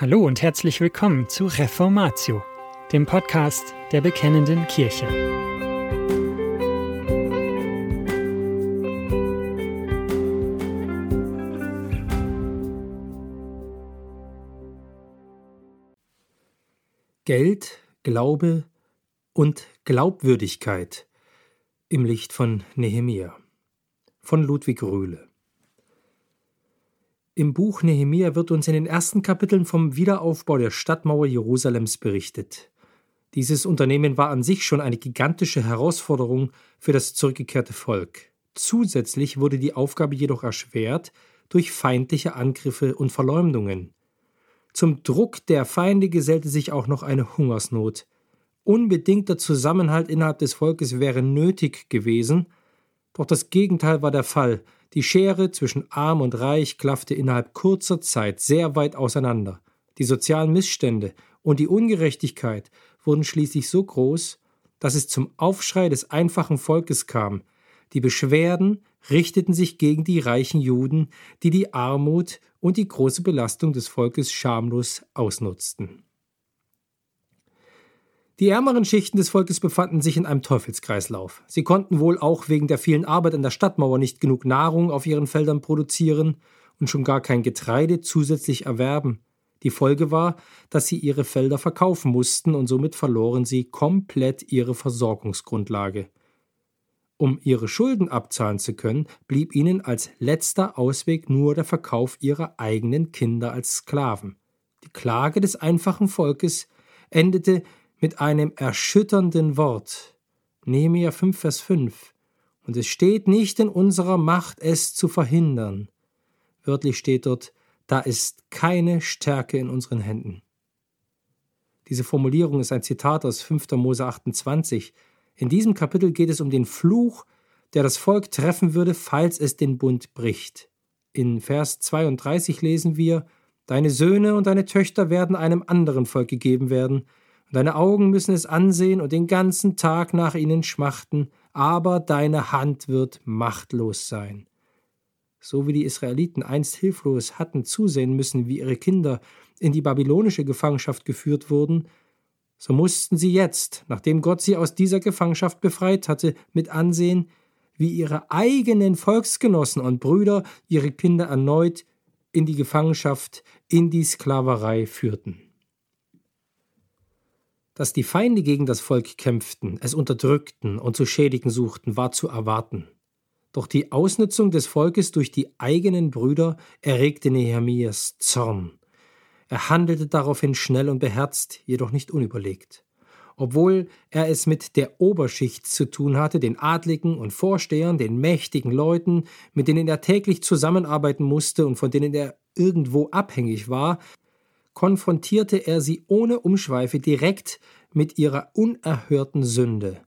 Hallo und herzlich willkommen zu Reformatio, dem Podcast der Bekennenden Kirche. Geld, Glaube und Glaubwürdigkeit im Licht von Nehemia von Ludwig Rühle im Buch Nehemia wird uns in den ersten Kapiteln vom Wiederaufbau der Stadtmauer Jerusalems berichtet. Dieses Unternehmen war an sich schon eine gigantische Herausforderung für das zurückgekehrte Volk. Zusätzlich wurde die Aufgabe jedoch erschwert durch feindliche Angriffe und Verleumdungen. Zum Druck der Feinde gesellte sich auch noch eine Hungersnot. Unbedingter Zusammenhalt innerhalb des Volkes wäre nötig gewesen, doch das Gegenteil war der Fall – die Schere zwischen arm und reich klaffte innerhalb kurzer Zeit sehr weit auseinander. Die sozialen Missstände und die Ungerechtigkeit wurden schließlich so groß, dass es zum Aufschrei des einfachen Volkes kam. Die Beschwerden richteten sich gegen die reichen Juden, die die Armut und die große Belastung des Volkes schamlos ausnutzten. Die ärmeren Schichten des Volkes befanden sich in einem Teufelskreislauf. Sie konnten wohl auch wegen der vielen Arbeit an der Stadtmauer nicht genug Nahrung auf ihren Feldern produzieren und schon gar kein Getreide zusätzlich erwerben. Die Folge war, dass sie ihre Felder verkaufen mussten und somit verloren sie komplett ihre Versorgungsgrundlage. Um ihre Schulden abzahlen zu können, blieb ihnen als letzter Ausweg nur der Verkauf ihrer eigenen Kinder als Sklaven. Die Klage des einfachen Volkes endete mit einem erschütternden Wort. Nehemiah 5, Vers 5. Und es steht nicht in unserer Macht, es zu verhindern. Wörtlich steht dort, da ist keine Stärke in unseren Händen. Diese Formulierung ist ein Zitat aus 5. Mose 28. In diesem Kapitel geht es um den Fluch, der das Volk treffen würde, falls es den Bund bricht. In Vers 32 lesen wir, Deine Söhne und deine Töchter werden einem anderen Volk gegeben werden, Deine Augen müssen es ansehen und den ganzen Tag nach ihnen schmachten, aber deine Hand wird machtlos sein. So wie die Israeliten einst hilflos hatten zusehen müssen, wie ihre Kinder in die babylonische Gefangenschaft geführt wurden, so mussten sie jetzt, nachdem Gott sie aus dieser Gefangenschaft befreit hatte, mit ansehen, wie ihre eigenen Volksgenossen und Brüder ihre Kinder erneut in die Gefangenschaft, in die Sklaverei führten. Dass die Feinde gegen das Volk kämpften, es unterdrückten und zu schädigen suchten, war zu erwarten. Doch die Ausnutzung des Volkes durch die eigenen Brüder erregte Nehemias Zorn. Er handelte daraufhin schnell und beherzt, jedoch nicht unüberlegt. Obwohl er es mit der Oberschicht zu tun hatte, den Adligen und Vorstehern, den mächtigen Leuten, mit denen er täglich zusammenarbeiten musste und von denen er irgendwo abhängig war, konfrontierte er sie ohne Umschweife direkt mit ihrer unerhörten Sünde.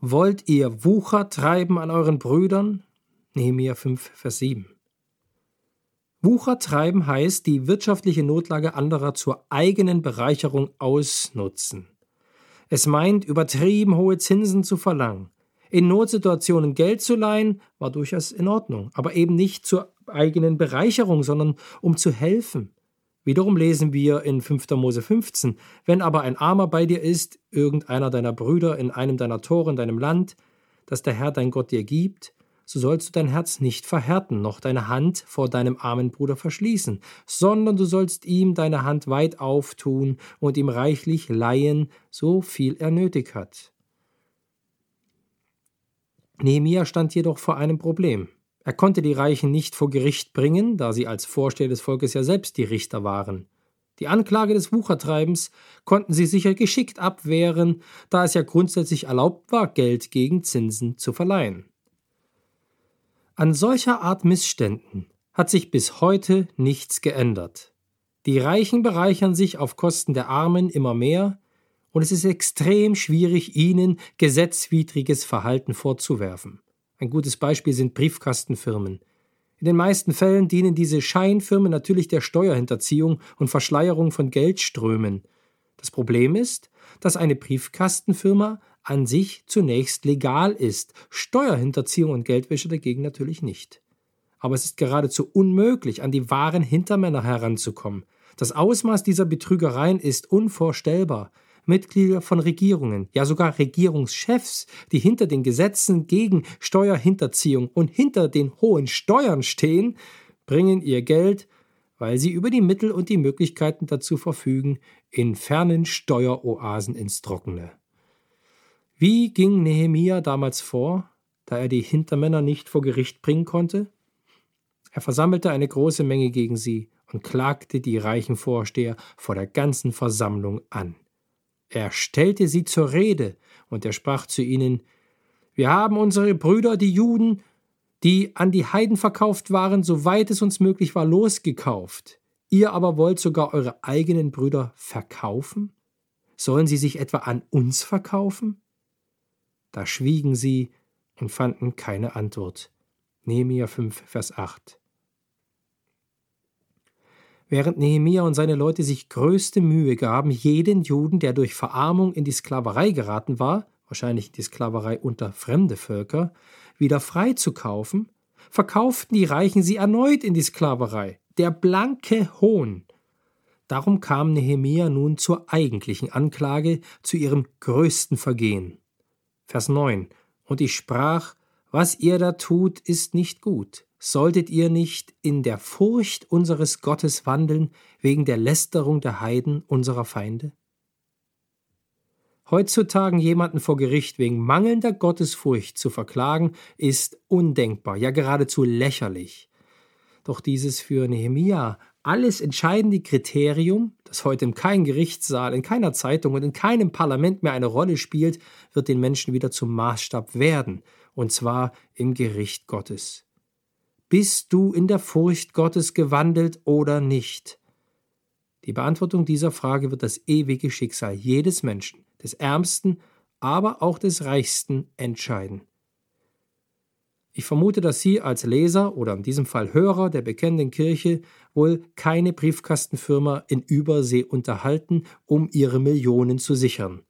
Wollt ihr Wucher treiben an euren Brüdern? Nehemiah 5, Vers 7. Wucher treiben heißt, die wirtschaftliche Notlage anderer zur eigenen Bereicherung ausnutzen. Es meint, übertrieben hohe Zinsen zu verlangen. In Notsituationen Geld zu leihen, war durchaus in Ordnung, aber eben nicht zur eigenen Bereicherung, sondern um zu helfen. Wiederum lesen wir in 5. Mose 15, wenn aber ein Armer bei dir ist, irgendeiner deiner Brüder in einem deiner Tore in deinem Land, das der Herr dein Gott dir gibt, so sollst du dein Herz nicht verhärten, noch deine Hand vor deinem armen Bruder verschließen, sondern du sollst ihm deine Hand weit auftun und ihm reichlich leihen, so viel er nötig hat. Nehemia stand jedoch vor einem Problem. Er konnte die Reichen nicht vor Gericht bringen, da sie als Vorsteher des Volkes ja selbst die Richter waren. Die Anklage des Wuchertreibens konnten sie sicher geschickt abwehren, da es ja grundsätzlich erlaubt war, Geld gegen Zinsen zu verleihen. An solcher Art Missständen hat sich bis heute nichts geändert. Die Reichen bereichern sich auf Kosten der Armen immer mehr, und es ist extrem schwierig, ihnen gesetzwidriges Verhalten vorzuwerfen. Ein gutes Beispiel sind Briefkastenfirmen. In den meisten Fällen dienen diese Scheinfirmen natürlich der Steuerhinterziehung und Verschleierung von Geldströmen. Das Problem ist, dass eine Briefkastenfirma an sich zunächst legal ist, Steuerhinterziehung und Geldwäsche dagegen natürlich nicht. Aber es ist geradezu unmöglich, an die wahren Hintermänner heranzukommen. Das Ausmaß dieser Betrügereien ist unvorstellbar. Mitglieder von Regierungen, ja sogar Regierungschefs, die hinter den Gesetzen gegen Steuerhinterziehung und hinter den hohen Steuern stehen, bringen ihr Geld, weil sie über die Mittel und die Möglichkeiten dazu verfügen, in fernen Steueroasen ins Trockene. Wie ging Nehemia damals vor, da er die Hintermänner nicht vor Gericht bringen konnte? Er versammelte eine große Menge gegen sie und klagte die reichen Vorsteher vor der ganzen Versammlung an. Er stellte sie zur Rede, und er sprach zu ihnen Wir haben unsere Brüder, die Juden, die an die Heiden verkauft waren, soweit es uns möglich war, losgekauft. Ihr aber wollt sogar eure eigenen Brüder verkaufen? Sollen sie sich etwa an uns verkaufen? Da schwiegen sie und fanden keine Antwort. Nehemiah 5, Vers 8. Während Nehemia und seine Leute sich größte Mühe gaben, jeden Juden, der durch Verarmung in die Sklaverei geraten war, wahrscheinlich die Sklaverei unter fremde Völker, wieder freizukaufen, verkauften die Reichen sie erneut in die Sklaverei. Der blanke Hohn. Darum kam Nehemia nun zur eigentlichen Anklage, zu ihrem größten Vergehen. Vers 9. Und ich sprach, was ihr da tut, ist nicht gut. Solltet ihr nicht in der Furcht unseres Gottes wandeln, wegen der Lästerung der Heiden unserer Feinde? Heutzutage jemanden vor Gericht wegen mangelnder Gottesfurcht zu verklagen, ist undenkbar, ja geradezu lächerlich. Doch dieses für Nehemia alles entscheidende Kriterium, das heute in keinem Gerichtssaal, in keiner Zeitung und in keinem Parlament mehr eine Rolle spielt, wird den Menschen wieder zum Maßstab werden, und zwar im Gericht Gottes. Bist du in der Furcht Gottes gewandelt oder nicht? Die Beantwortung dieser Frage wird das ewige Schicksal jedes Menschen, des Ärmsten, aber auch des Reichsten entscheiden. Ich vermute, dass Sie als Leser oder in diesem Fall Hörer der bekennenden Kirche wohl keine Briefkastenfirma in Übersee unterhalten, um ihre Millionen zu sichern.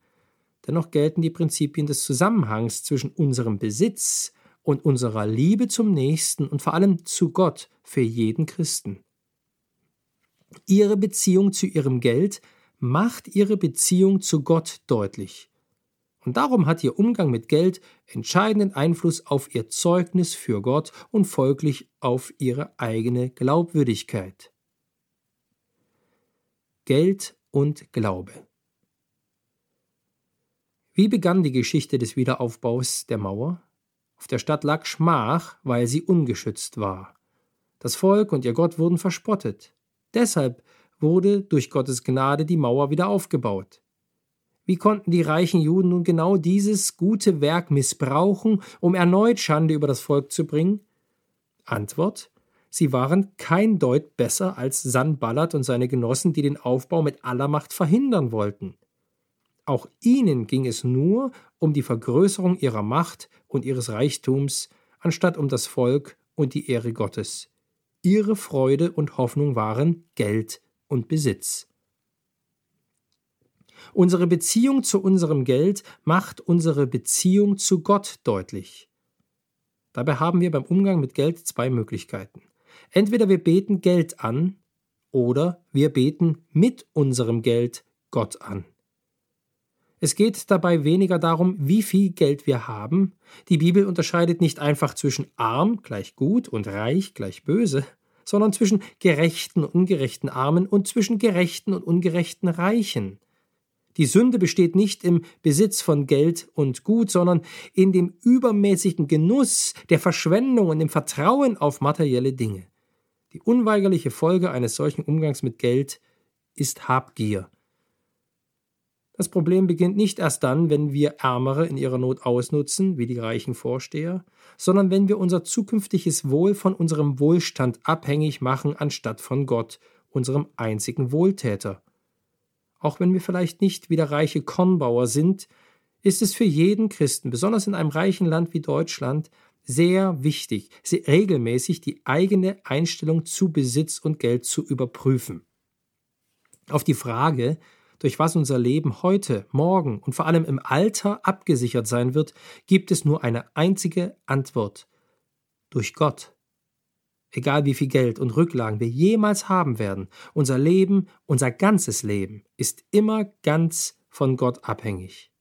Dennoch gelten die Prinzipien des Zusammenhangs zwischen unserem Besitz und unserer Liebe zum Nächsten und vor allem zu Gott für jeden Christen. Ihre Beziehung zu ihrem Geld macht ihre Beziehung zu Gott deutlich. Und darum hat ihr Umgang mit Geld entscheidenden Einfluss auf ihr Zeugnis für Gott und folglich auf ihre eigene Glaubwürdigkeit. Geld und Glaube. Wie begann die Geschichte des Wiederaufbaus der Mauer? Auf der Stadt lag Schmach, weil sie ungeschützt war. Das Volk und ihr Gott wurden verspottet. Deshalb wurde durch Gottes Gnade die Mauer wieder aufgebaut. Wie konnten die reichen Juden nun genau dieses gute Werk missbrauchen, um erneut Schande über das Volk zu bringen? Antwort Sie waren kein Deut besser als Sanballat und seine Genossen, die den Aufbau mit aller Macht verhindern wollten. Auch ihnen ging es nur um die Vergrößerung ihrer Macht und ihres Reichtums, anstatt um das Volk und die Ehre Gottes. Ihre Freude und Hoffnung waren Geld und Besitz. Unsere Beziehung zu unserem Geld macht unsere Beziehung zu Gott deutlich. Dabei haben wir beim Umgang mit Geld zwei Möglichkeiten. Entweder wir beten Geld an oder wir beten mit unserem Geld Gott an. Es geht dabei weniger darum, wie viel Geld wir haben. Die Bibel unterscheidet nicht einfach zwischen arm gleich gut und reich gleich böse, sondern zwischen gerechten und ungerechten Armen und zwischen gerechten und ungerechten Reichen. Die Sünde besteht nicht im Besitz von Geld und Gut, sondern in dem übermäßigen Genuss, der Verschwendung und dem Vertrauen auf materielle Dinge. Die unweigerliche Folge eines solchen Umgangs mit Geld ist Habgier. Das Problem beginnt nicht erst dann, wenn wir Ärmere in ihrer Not ausnutzen, wie die reichen Vorsteher, sondern wenn wir unser zukünftiges Wohl von unserem Wohlstand abhängig machen, anstatt von Gott, unserem einzigen Wohltäter. Auch wenn wir vielleicht nicht wie der reiche Kornbauer sind, ist es für jeden Christen, besonders in einem reichen Land wie Deutschland, sehr wichtig, regelmäßig die eigene Einstellung zu Besitz und Geld zu überprüfen. Auf die Frage, durch was unser Leben heute, morgen und vor allem im Alter abgesichert sein wird, gibt es nur eine einzige Antwort. Durch Gott. egal wie viel Geld und Rücklagen wir jemals haben werden, unser Leben, unser ganzes Leben ist immer ganz von Gott abhängig.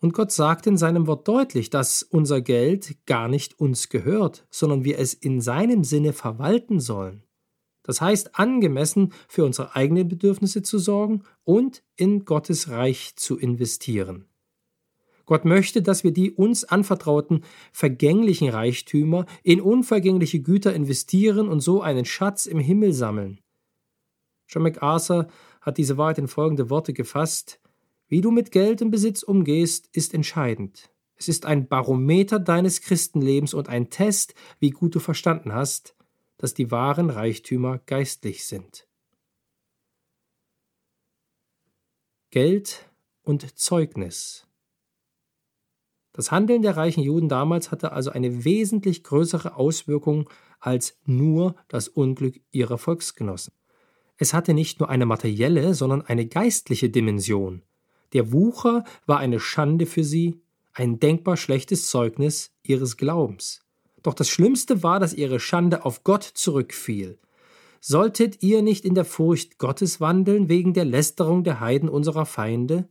Und Gott sagt in seinem Wort deutlich, dass unser Geld gar nicht uns gehört, sondern wir es in seinem Sinne verwalten sollen. Das heißt, angemessen für unsere eigenen Bedürfnisse zu sorgen und in Gottes Reich zu investieren. Gott möchte, dass wir die uns anvertrauten vergänglichen Reichtümer in unvergängliche Güter investieren und so einen Schatz im Himmel sammeln. John MacArthur hat diese Wahrheit in folgende Worte gefasst Wie du mit Geld und Besitz umgehst, ist entscheidend. Es ist ein Barometer deines Christenlebens und ein Test, wie gut du verstanden hast, dass die wahren Reichtümer geistlich sind. Geld und Zeugnis das Handeln der reichen Juden damals hatte also eine wesentlich größere Auswirkung als nur das Unglück ihrer Volksgenossen. Es hatte nicht nur eine materielle, sondern eine geistliche Dimension. Der Wucher war eine Schande für sie, ein denkbar schlechtes Zeugnis ihres Glaubens. Doch das Schlimmste war, dass ihre Schande auf Gott zurückfiel. Solltet ihr nicht in der Furcht Gottes wandeln wegen der Lästerung der Heiden unserer Feinde?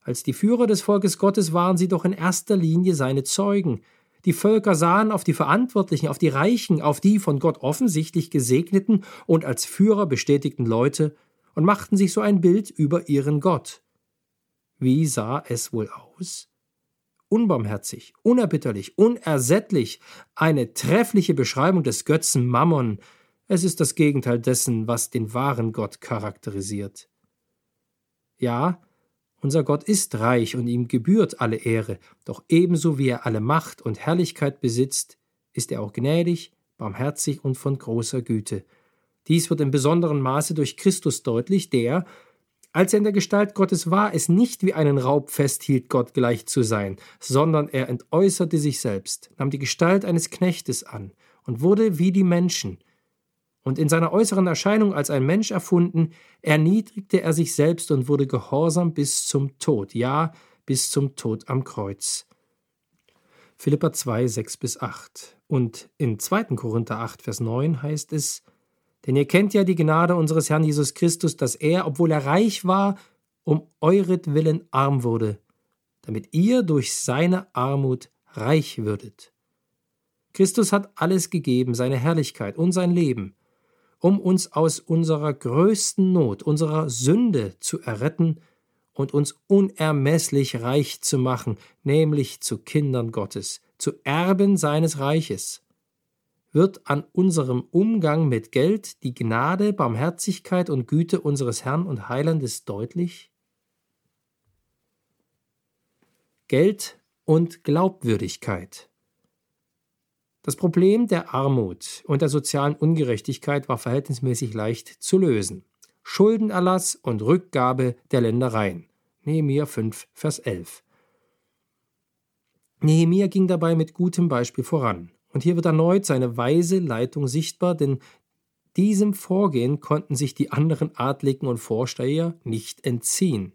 Als die Führer des Volkes Gottes waren sie doch in erster Linie seine Zeugen. Die Völker sahen auf die Verantwortlichen, auf die Reichen, auf die von Gott offensichtlich gesegneten und als Führer bestätigten Leute und machten sich so ein Bild über ihren Gott. Wie sah es wohl aus? Unbarmherzig, unerbitterlich, unersättlich, eine treffliche Beschreibung des Götzen Mammon. Es ist das Gegenteil dessen, was den wahren Gott charakterisiert. Ja, unser Gott ist reich und ihm gebührt alle Ehre, doch ebenso wie er alle Macht und Herrlichkeit besitzt, ist er auch gnädig, barmherzig und von großer Güte. Dies wird in besonderem Maße durch Christus deutlich, der, als er in der Gestalt Gottes war, es nicht wie einen Raub festhielt, Gott gleich zu sein, sondern er entäußerte sich selbst, nahm die Gestalt eines Knechtes an und wurde wie die Menschen, und in seiner äußeren Erscheinung als ein Mensch erfunden, erniedrigte er sich selbst und wurde gehorsam bis zum Tod, ja, bis zum Tod am Kreuz. Philippa 2, 6 bis 8. Und in 2. Korinther 8, Vers 9 heißt es, denn ihr kennt ja die Gnade unseres Herrn Jesus Christus, dass er, obwohl er reich war, um euretwillen arm wurde, damit ihr durch seine Armut reich würdet. Christus hat alles gegeben, seine Herrlichkeit und sein Leben, um uns aus unserer größten Not, unserer Sünde zu erretten und uns unermesslich reich zu machen, nämlich zu Kindern Gottes, zu Erben seines Reiches. Wird an unserem Umgang mit Geld die Gnade, Barmherzigkeit und Güte unseres Herrn und Heilandes deutlich? Geld und Glaubwürdigkeit. Das Problem der Armut und der sozialen Ungerechtigkeit war verhältnismäßig leicht zu lösen. Schuldenerlass und Rückgabe der Ländereien. Nehemiah 5, Vers 11. Nehemiah ging dabei mit gutem Beispiel voran. Und hier wird erneut seine weise Leitung sichtbar, denn diesem Vorgehen konnten sich die anderen Adligen und Vorsteher nicht entziehen.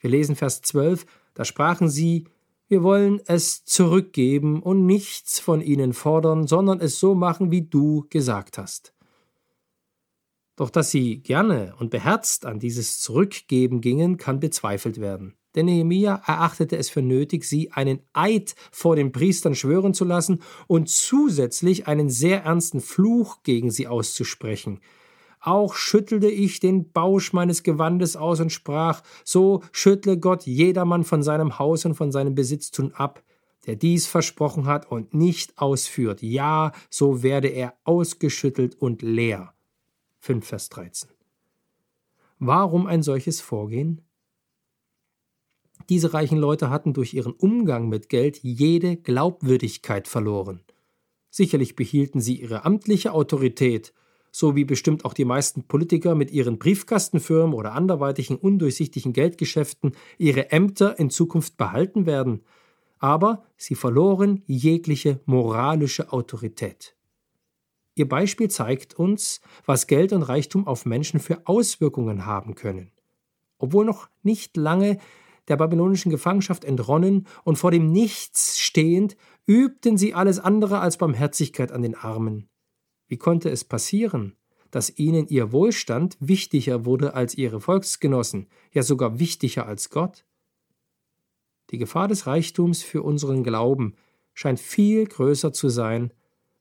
Wir lesen Vers 12, da sprachen sie, wir wollen es zurückgeben und nichts von ihnen fordern, sondern es so machen, wie du gesagt hast. Doch dass sie gerne und beherzt an dieses Zurückgeben gingen, kann bezweifelt werden. Denn Nehemia erachtete es für nötig, sie einen Eid vor den Priestern schwören zu lassen und zusätzlich einen sehr ernsten Fluch gegen sie auszusprechen, auch schüttelte ich den Bausch meines Gewandes aus und sprach, so schüttle Gott jedermann von seinem Haus und von seinem Besitztun ab, der dies versprochen hat und nicht ausführt. Ja, so werde er ausgeschüttelt und leer. 5 Vers 13. Warum ein solches Vorgehen? Diese reichen Leute hatten durch ihren Umgang mit Geld jede Glaubwürdigkeit verloren. Sicherlich behielten sie ihre amtliche Autorität, so wie bestimmt auch die meisten Politiker mit ihren Briefkastenfirmen oder anderweitigen undurchsichtigen Geldgeschäften ihre Ämter in Zukunft behalten werden, aber sie verloren jegliche moralische Autorität. Ihr Beispiel zeigt uns, was Geld und Reichtum auf Menschen für Auswirkungen haben können. Obwohl noch nicht lange der babylonischen Gefangenschaft entronnen und vor dem Nichts stehend, übten sie alles andere als Barmherzigkeit an den Armen. Wie konnte es passieren, dass ihnen ihr Wohlstand wichtiger wurde als ihre Volksgenossen, ja sogar wichtiger als Gott? Die Gefahr des Reichtums für unseren Glauben scheint viel größer zu sein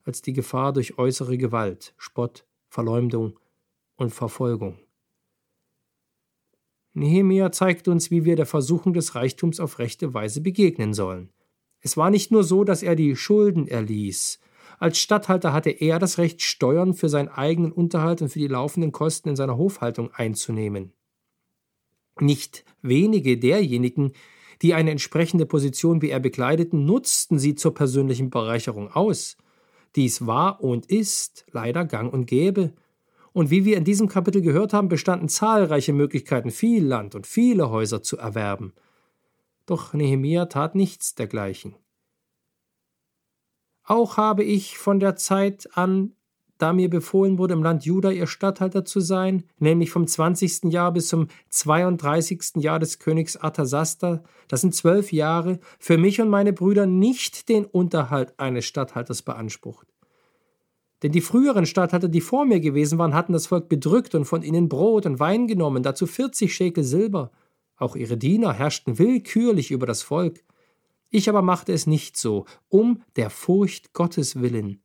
als die Gefahr durch äußere Gewalt, Spott, Verleumdung und Verfolgung. Nehemia zeigt uns, wie wir der Versuchung des Reichtums auf rechte Weise begegnen sollen. Es war nicht nur so, dass er die Schulden erließ. Als Statthalter hatte er das Recht, Steuern für seinen eigenen Unterhalt und für die laufenden Kosten in seiner Hofhaltung einzunehmen. Nicht wenige derjenigen, die eine entsprechende Position wie er bekleideten, nutzten sie zur persönlichen Bereicherung aus. Dies war und ist leider gang und gäbe und wie wir in diesem Kapitel gehört haben, bestanden zahlreiche Möglichkeiten, viel Land und viele Häuser zu erwerben. Doch Nehemia tat nichts dergleichen. Auch habe ich von der Zeit an, da mir befohlen wurde, im Land Juda ihr Statthalter zu sein, nämlich vom 20. Jahr bis zum 32. Jahr des Königs Arthasasta, das sind zwölf Jahre, für mich und meine Brüder nicht den Unterhalt eines Statthalters beansprucht. Denn die früheren Statthalter, die vor mir gewesen waren, hatten das Volk bedrückt und von ihnen Brot und Wein genommen, dazu 40 Schekel Silber. Auch ihre Diener herrschten willkürlich über das Volk. Ich aber machte es nicht so, um der Furcht Gottes willen.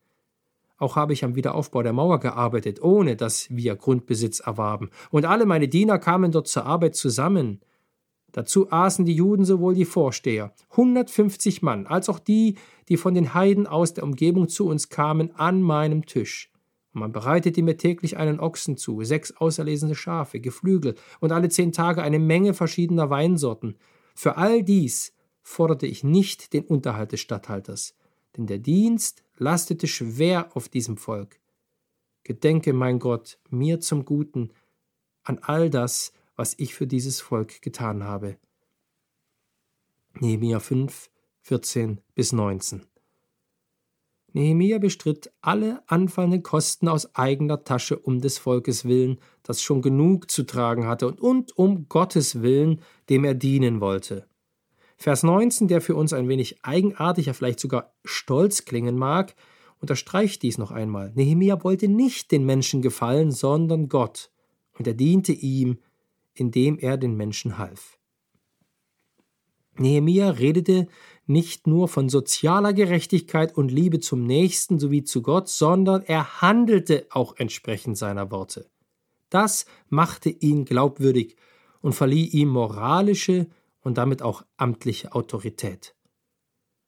Auch habe ich am Wiederaufbau der Mauer gearbeitet, ohne dass wir Grundbesitz erwarben. Und alle meine Diener kamen dort zur Arbeit zusammen. Dazu aßen die Juden sowohl die Vorsteher, 150 Mann, als auch die, die von den Heiden aus der Umgebung zu uns kamen, an meinem Tisch. Und man bereitete mir täglich einen Ochsen zu, sechs auserlesene Schafe, Geflügel und alle zehn Tage eine Menge verschiedener Weinsorten. Für all dies forderte ich nicht den Unterhalt des Statthalters, denn der Dienst lastete schwer auf diesem Volk. Gedenke, mein Gott, mir zum Guten an all das, was ich für dieses Volk getan habe. Nehemia 5, 14 bis 19. Nehemia bestritt alle anfallenden Kosten aus eigener Tasche um des Volkes willen, das schon genug zu tragen hatte, und, und um Gottes willen, dem er dienen wollte. Vers 19, der für uns ein wenig eigenartiger, vielleicht sogar stolz klingen mag, unterstreicht dies noch einmal. Nehemia wollte nicht den Menschen gefallen, sondern Gott, und er diente ihm indem er den Menschen half. Nehemia redete nicht nur von sozialer Gerechtigkeit und Liebe zum Nächsten sowie zu Gott, sondern er handelte auch entsprechend seiner Worte. Das machte ihn glaubwürdig und verlieh ihm moralische und damit auch amtliche Autorität.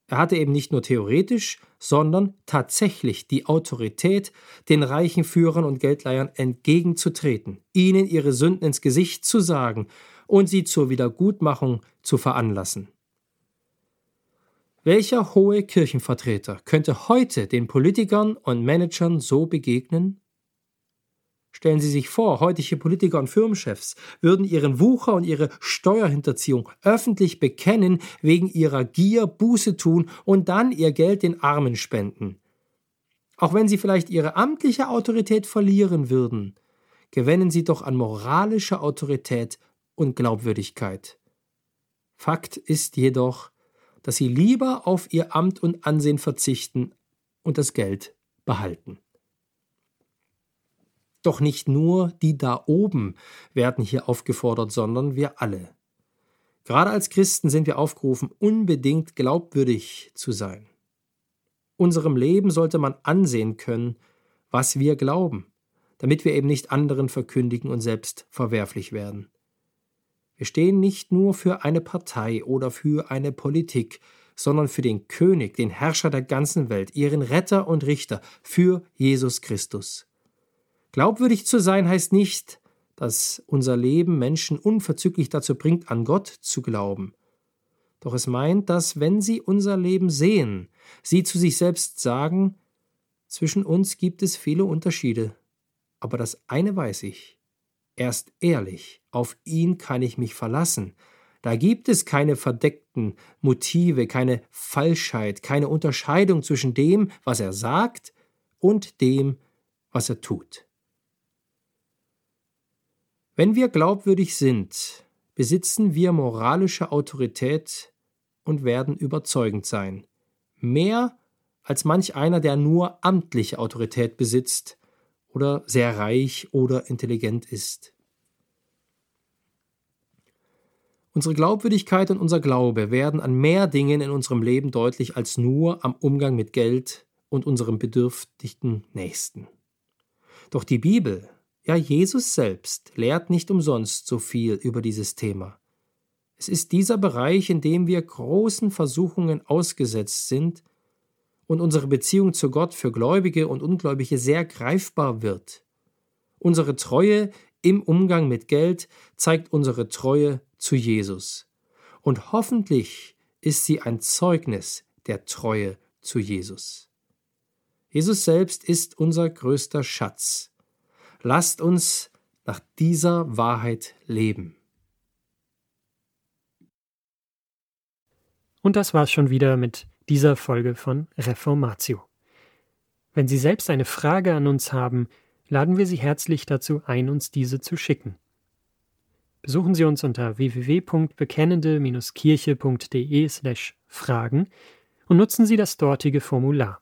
Er hatte eben nicht nur theoretisch, sondern tatsächlich die Autorität, den reichen Führern und Geldleihern entgegenzutreten, ihnen ihre Sünden ins Gesicht zu sagen und sie zur Wiedergutmachung zu veranlassen. Welcher hohe Kirchenvertreter könnte heute den Politikern und Managern so begegnen? Stellen Sie sich vor, heutige Politiker und Firmenchefs würden ihren Wucher und ihre Steuerhinterziehung öffentlich bekennen, wegen ihrer Gier Buße tun und dann ihr Geld den Armen spenden. Auch wenn sie vielleicht ihre amtliche Autorität verlieren würden, gewinnen sie doch an moralischer Autorität und Glaubwürdigkeit. Fakt ist jedoch, dass sie lieber auf ihr Amt und Ansehen verzichten und das Geld behalten. Doch nicht nur die da oben werden hier aufgefordert, sondern wir alle. Gerade als Christen sind wir aufgerufen, unbedingt glaubwürdig zu sein. Unserem Leben sollte man ansehen können, was wir glauben, damit wir eben nicht anderen verkündigen und selbst verwerflich werden. Wir stehen nicht nur für eine Partei oder für eine Politik, sondern für den König, den Herrscher der ganzen Welt, ihren Retter und Richter, für Jesus Christus. Glaubwürdig zu sein heißt nicht, dass unser Leben Menschen unverzüglich dazu bringt, an Gott zu glauben. Doch es meint, dass wenn sie unser Leben sehen, sie zu sich selbst sagen, zwischen uns gibt es viele Unterschiede, aber das eine weiß ich, er ist ehrlich, auf ihn kann ich mich verlassen, da gibt es keine verdeckten Motive, keine Falschheit, keine Unterscheidung zwischen dem, was er sagt und dem, was er tut. Wenn wir glaubwürdig sind, besitzen wir moralische Autorität und werden überzeugend sein. Mehr als manch einer, der nur amtliche Autorität besitzt oder sehr reich oder intelligent ist. Unsere Glaubwürdigkeit und unser Glaube werden an mehr Dingen in unserem Leben deutlich als nur am Umgang mit Geld und unserem bedürftigen Nächsten. Doch die Bibel, ja Jesus selbst, lehrt nicht umsonst so viel über dieses Thema. Es ist dieser Bereich, in dem wir großen Versuchungen ausgesetzt sind und unsere Beziehung zu Gott für Gläubige und Ungläubige sehr greifbar wird. Unsere Treue im Umgang mit Geld zeigt unsere Treue zu Jesus. Und hoffentlich ist sie ein Zeugnis der Treue zu Jesus. Jesus selbst ist unser größter Schatz. Lasst uns nach dieser Wahrheit leben. Und das war's schon wieder mit dieser Folge von Reformatio. Wenn Sie selbst eine Frage an uns haben, laden wir Sie herzlich dazu ein, uns diese zu schicken. Besuchen Sie uns unter www.bekennende-kirche.de/fragen und nutzen Sie das dortige Formular.